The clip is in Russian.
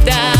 навсегда.